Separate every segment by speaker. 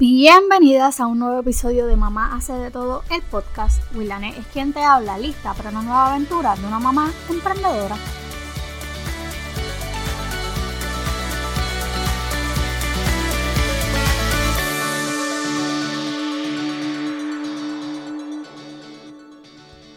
Speaker 1: Bienvenidas a un nuevo episodio de Mamá hace de todo, el podcast. Willane es quien te habla, lista para una nueva aventura de una mamá emprendedora.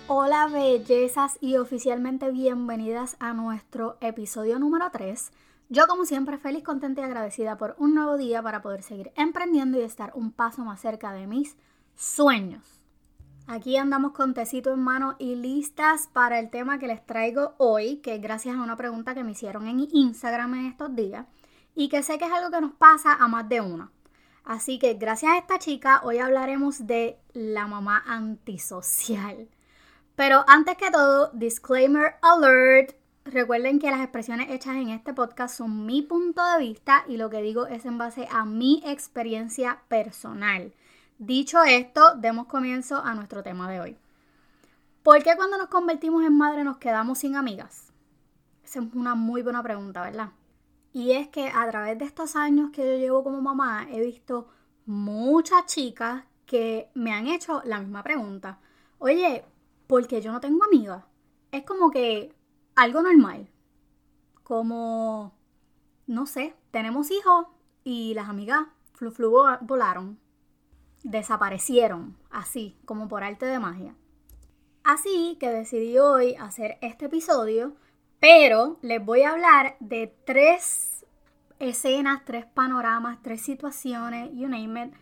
Speaker 1: Hola bellezas y oficialmente bienvenidas a nuestro episodio número 3 yo como siempre feliz, contenta y agradecida por un nuevo día para poder seguir emprendiendo y estar un paso más cerca de mis sueños. Aquí andamos con tecito en mano y listas para el tema que les traigo hoy, que es gracias a una pregunta que me hicieron en Instagram en estos días y que sé que es algo que nos pasa a más de una. Así que gracias a esta chica hoy hablaremos de la mamá antisocial. Pero antes que todo, disclaimer alert, Recuerden que las expresiones hechas en este podcast son mi punto de vista y lo que digo es en base a mi experiencia personal. Dicho esto, demos comienzo a nuestro tema de hoy. ¿Por qué cuando nos convertimos en madre nos quedamos sin amigas? Esa es una muy buena pregunta, ¿verdad? Y es que a través de estos años que yo llevo como mamá, he visto muchas chicas que me han hecho la misma pregunta. Oye, ¿por qué yo no tengo amigas? Es como que algo normal. Como, no sé, tenemos hijos y las amigas flu, flu volaron. Desaparecieron, así, como por arte de magia. Así que decidí hoy hacer este episodio, pero les voy a hablar de tres escenas, tres panoramas, tres situaciones, you name it,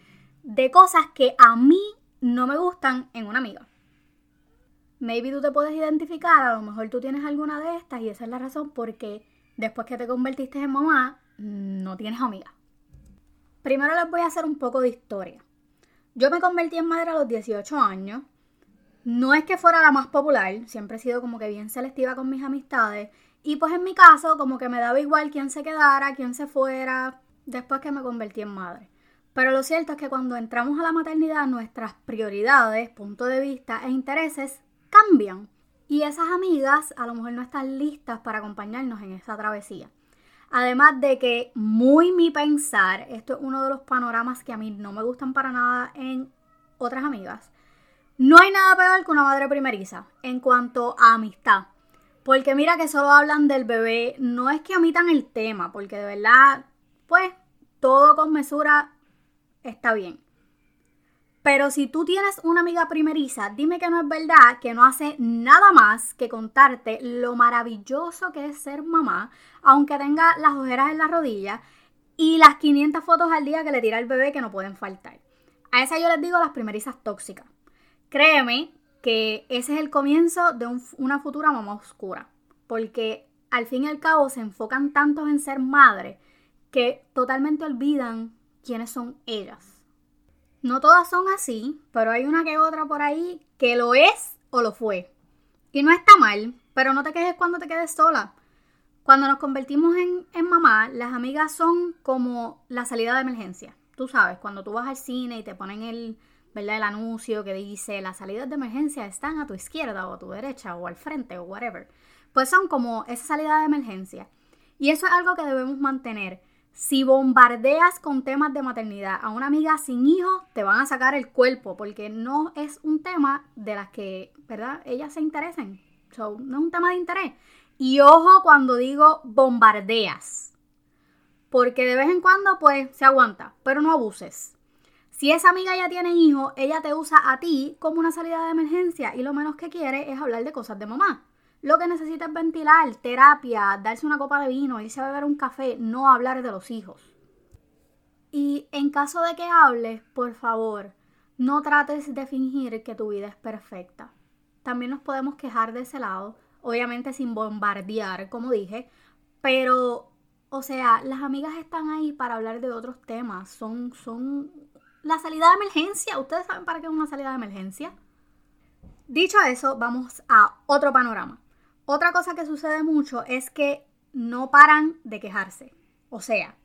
Speaker 1: de cosas que a mí no me gustan en una amiga. Maybe tú te puedes identificar, a lo mejor tú tienes alguna de estas y esa es la razón porque después que te convertiste en mamá, no tienes amiga. Primero les voy a hacer un poco de historia. Yo me convertí en madre a los 18 años. No es que fuera la más popular, siempre he sido como que bien selectiva con mis amistades. Y pues en mi caso, como que me daba igual quién se quedara, quién se fuera, después que me convertí en madre. Pero lo cierto es que cuando entramos a la maternidad, nuestras prioridades, punto de vista e intereses cambian. Y esas amigas a lo mejor no están listas para acompañarnos en esa travesía. Además de que, muy mi pensar, esto es uno de los panoramas que a mí no me gustan para nada en otras amigas. No hay nada peor que una madre primeriza en cuanto a amistad. Porque mira que solo hablan del bebé, no es que omitan el tema, porque de verdad, pues, todo con mesura está bien. Pero si tú tienes una amiga primeriza, dime que no es verdad, que no hace nada más que contarte lo maravilloso que es ser mamá, aunque tenga las ojeras en la rodilla y las 500 fotos al día que le tira el bebé que no pueden faltar. A esa yo les digo las primerizas tóxicas. Créeme que ese es el comienzo de una futura mamá oscura, porque al fin y al cabo se enfocan tanto en ser madre que totalmente olvidan quiénes son ellas. No todas son así, pero hay una que otra por ahí que lo es o lo fue. Y no está mal, pero no te quejes cuando te quedes sola. Cuando nos convertimos en, en mamá, las amigas son como la salida de emergencia. Tú sabes, cuando tú vas al cine y te ponen el, ¿verdad? el anuncio que dice las salidas de emergencia están a tu izquierda o a tu derecha o al frente o whatever. Pues son como esa salida de emergencia. Y eso es algo que debemos mantener. Si bombardeas con temas de maternidad a una amiga sin hijos, te van a sacar el cuerpo porque no es un tema de las que, ¿verdad? Ellas se interesen. no es un tema de interés. Y ojo cuando digo bombardeas. Porque de vez en cuando, pues, se aguanta, pero no abuses. Si esa amiga ya tiene hijos, ella te usa a ti como una salida de emergencia y lo menos que quiere es hablar de cosas de mamá. Lo que necesita es ventilar, terapia, darse una copa de vino, irse a beber un café, no hablar de los hijos. Y en caso de que hables, por favor, no trates de fingir que tu vida es perfecta. También nos podemos quejar de ese lado, obviamente sin bombardear, como dije, pero, o sea, las amigas están ahí para hablar de otros temas. Son, son la salida de emergencia. ¿Ustedes saben para qué es una salida de emergencia? Dicho eso, vamos a otro panorama. Otra cosa que sucede mucho es que no paran de quejarse. O sea,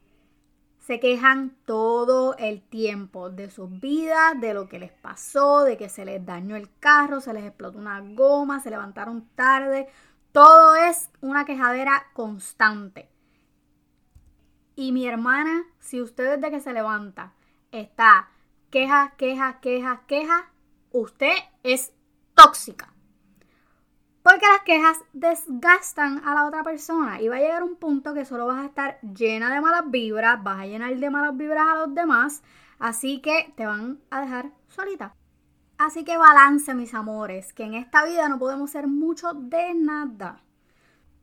Speaker 1: se quejan todo el tiempo de sus vidas, de lo que les pasó, de que se les dañó el carro, se les explotó una goma, se levantaron tarde. Todo es una quejadera constante. Y mi hermana, si usted desde que se levanta está queja, queja, queja, queja, usted es tóxica. Porque las quejas desgastan a la otra persona y va a llegar un punto que solo vas a estar llena de malas vibras, vas a llenar de malas vibras a los demás, así que te van a dejar solita. Así que balance, mis amores, que en esta vida no podemos ser mucho de nada.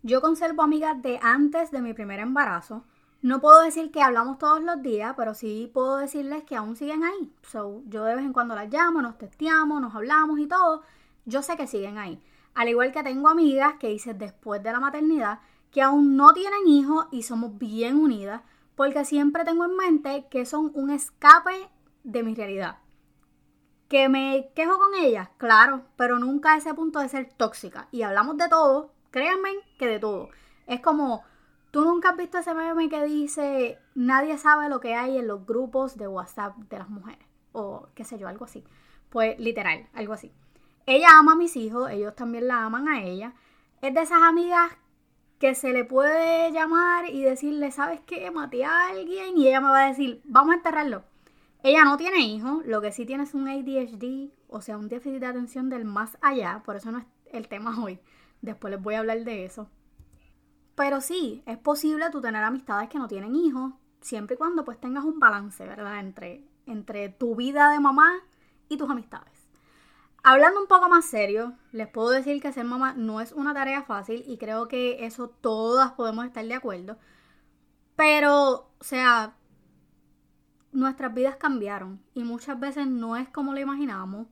Speaker 1: Yo conservo amigas de antes de mi primer embarazo. No puedo decir que hablamos todos los días, pero sí puedo decirles que aún siguen ahí. So, yo de vez en cuando las llamo, nos testeamos, nos hablamos y todo. Yo sé que siguen ahí. Al igual que tengo amigas que hice después de la maternidad que aún no tienen hijos y somos bien unidas porque siempre tengo en mente que son un escape de mi realidad. ¿Que me quejo con ellas? Claro, pero nunca a ese punto de ser tóxica. Y hablamos de todo, créanme que de todo. Es como, tú nunca has visto ese meme que dice, nadie sabe lo que hay en los grupos de WhatsApp de las mujeres. O qué sé yo, algo así. Pues literal, algo así. Ella ama a mis hijos, ellos también la aman a ella. Es de esas amigas que se le puede llamar y decirle, ¿sabes qué? Maté a alguien y ella me va a decir, vamos a enterrarlo. Ella no tiene hijos, lo que sí tiene es un ADHD, o sea, un déficit de atención del más allá, por eso no es el tema hoy. Después les voy a hablar de eso. Pero sí, es posible tú tener amistades que no tienen hijos, siempre y cuando pues tengas un balance, ¿verdad? Entre, entre tu vida de mamá y tus amistades. Hablando un poco más serio, les puedo decir que ser mamá no es una tarea fácil y creo que eso todas podemos estar de acuerdo. Pero, o sea, nuestras vidas cambiaron y muchas veces no es como lo imaginamos.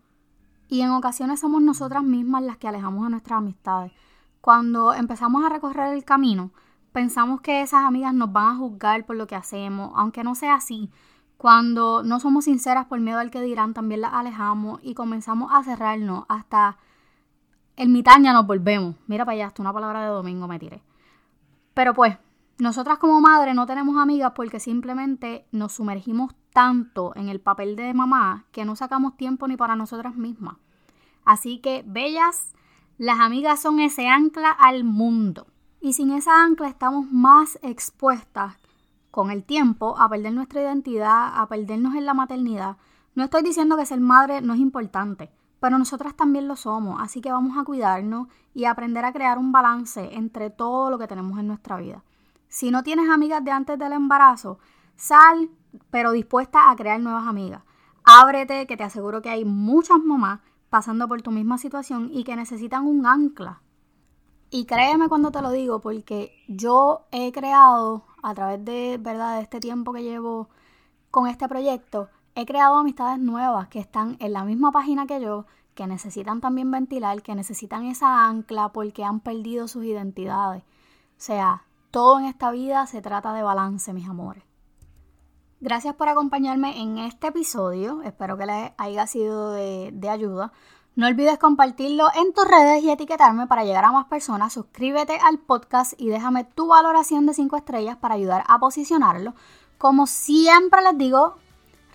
Speaker 1: Y en ocasiones somos nosotras mismas las que alejamos a nuestras amistades. Cuando empezamos a recorrer el camino, pensamos que esas amigas nos van a juzgar por lo que hacemos, aunque no sea así. Cuando no somos sinceras por miedo al que dirán, también las alejamos y comenzamos a cerrarnos hasta el mitad ya nos volvemos. Mira para allá, hasta una palabra de domingo me tiré. Pero pues, nosotras como madre no tenemos amigas porque simplemente nos sumergimos tanto en el papel de mamá que no sacamos tiempo ni para nosotras mismas. Así que, bellas, las amigas son ese ancla al mundo. Y sin esa ancla estamos más expuestas con el tiempo a perder nuestra identidad, a perdernos en la maternidad. No estoy diciendo que ser madre no es importante, pero nosotras también lo somos, así que vamos a cuidarnos y aprender a crear un balance entre todo lo que tenemos en nuestra vida. Si no tienes amigas de antes del embarazo, sal, pero dispuesta a crear nuevas amigas. Ábrete, que te aseguro que hay muchas mamás pasando por tu misma situación y que necesitan un ancla. Y créeme cuando te lo digo, porque yo he creado a través de, ¿verdad? de este tiempo que llevo con este proyecto, he creado amistades nuevas que están en la misma página que yo, que necesitan también ventilar, que necesitan esa ancla porque han perdido sus identidades. O sea, todo en esta vida se trata de balance, mis amores. Gracias por acompañarme en este episodio. Espero que les haya sido de, de ayuda. No olvides compartirlo en tus redes y etiquetarme para llegar a más personas. Suscríbete al podcast y déjame tu valoración de 5 estrellas para ayudar a posicionarlo. Como siempre les digo,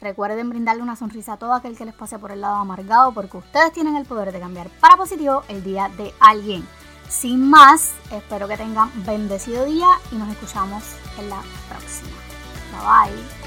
Speaker 1: recuerden brindarle una sonrisa a todo aquel que les pase por el lado amargado porque ustedes tienen el poder de cambiar para positivo el día de alguien. Sin más, espero que tengan bendecido día y nos escuchamos en la próxima. Bye bye.